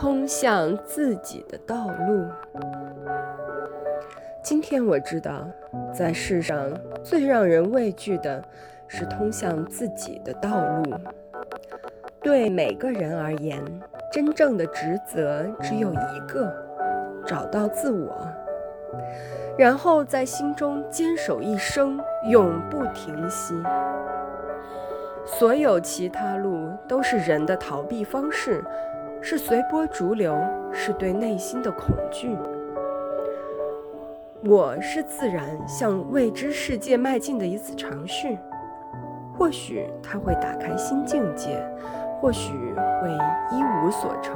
通向自己的道路。今天我知道，在世上最让人畏惧的是通向自己的道路。对每个人而言，真正的职责只有一个：找到自我，然后在心中坚守一生，永不停息。所有其他路都是人的逃避方式，是随波逐流，是对内心的恐惧。我是自然向未知世界迈进的一次尝试，或许它会打开新境界，或许会一无所成。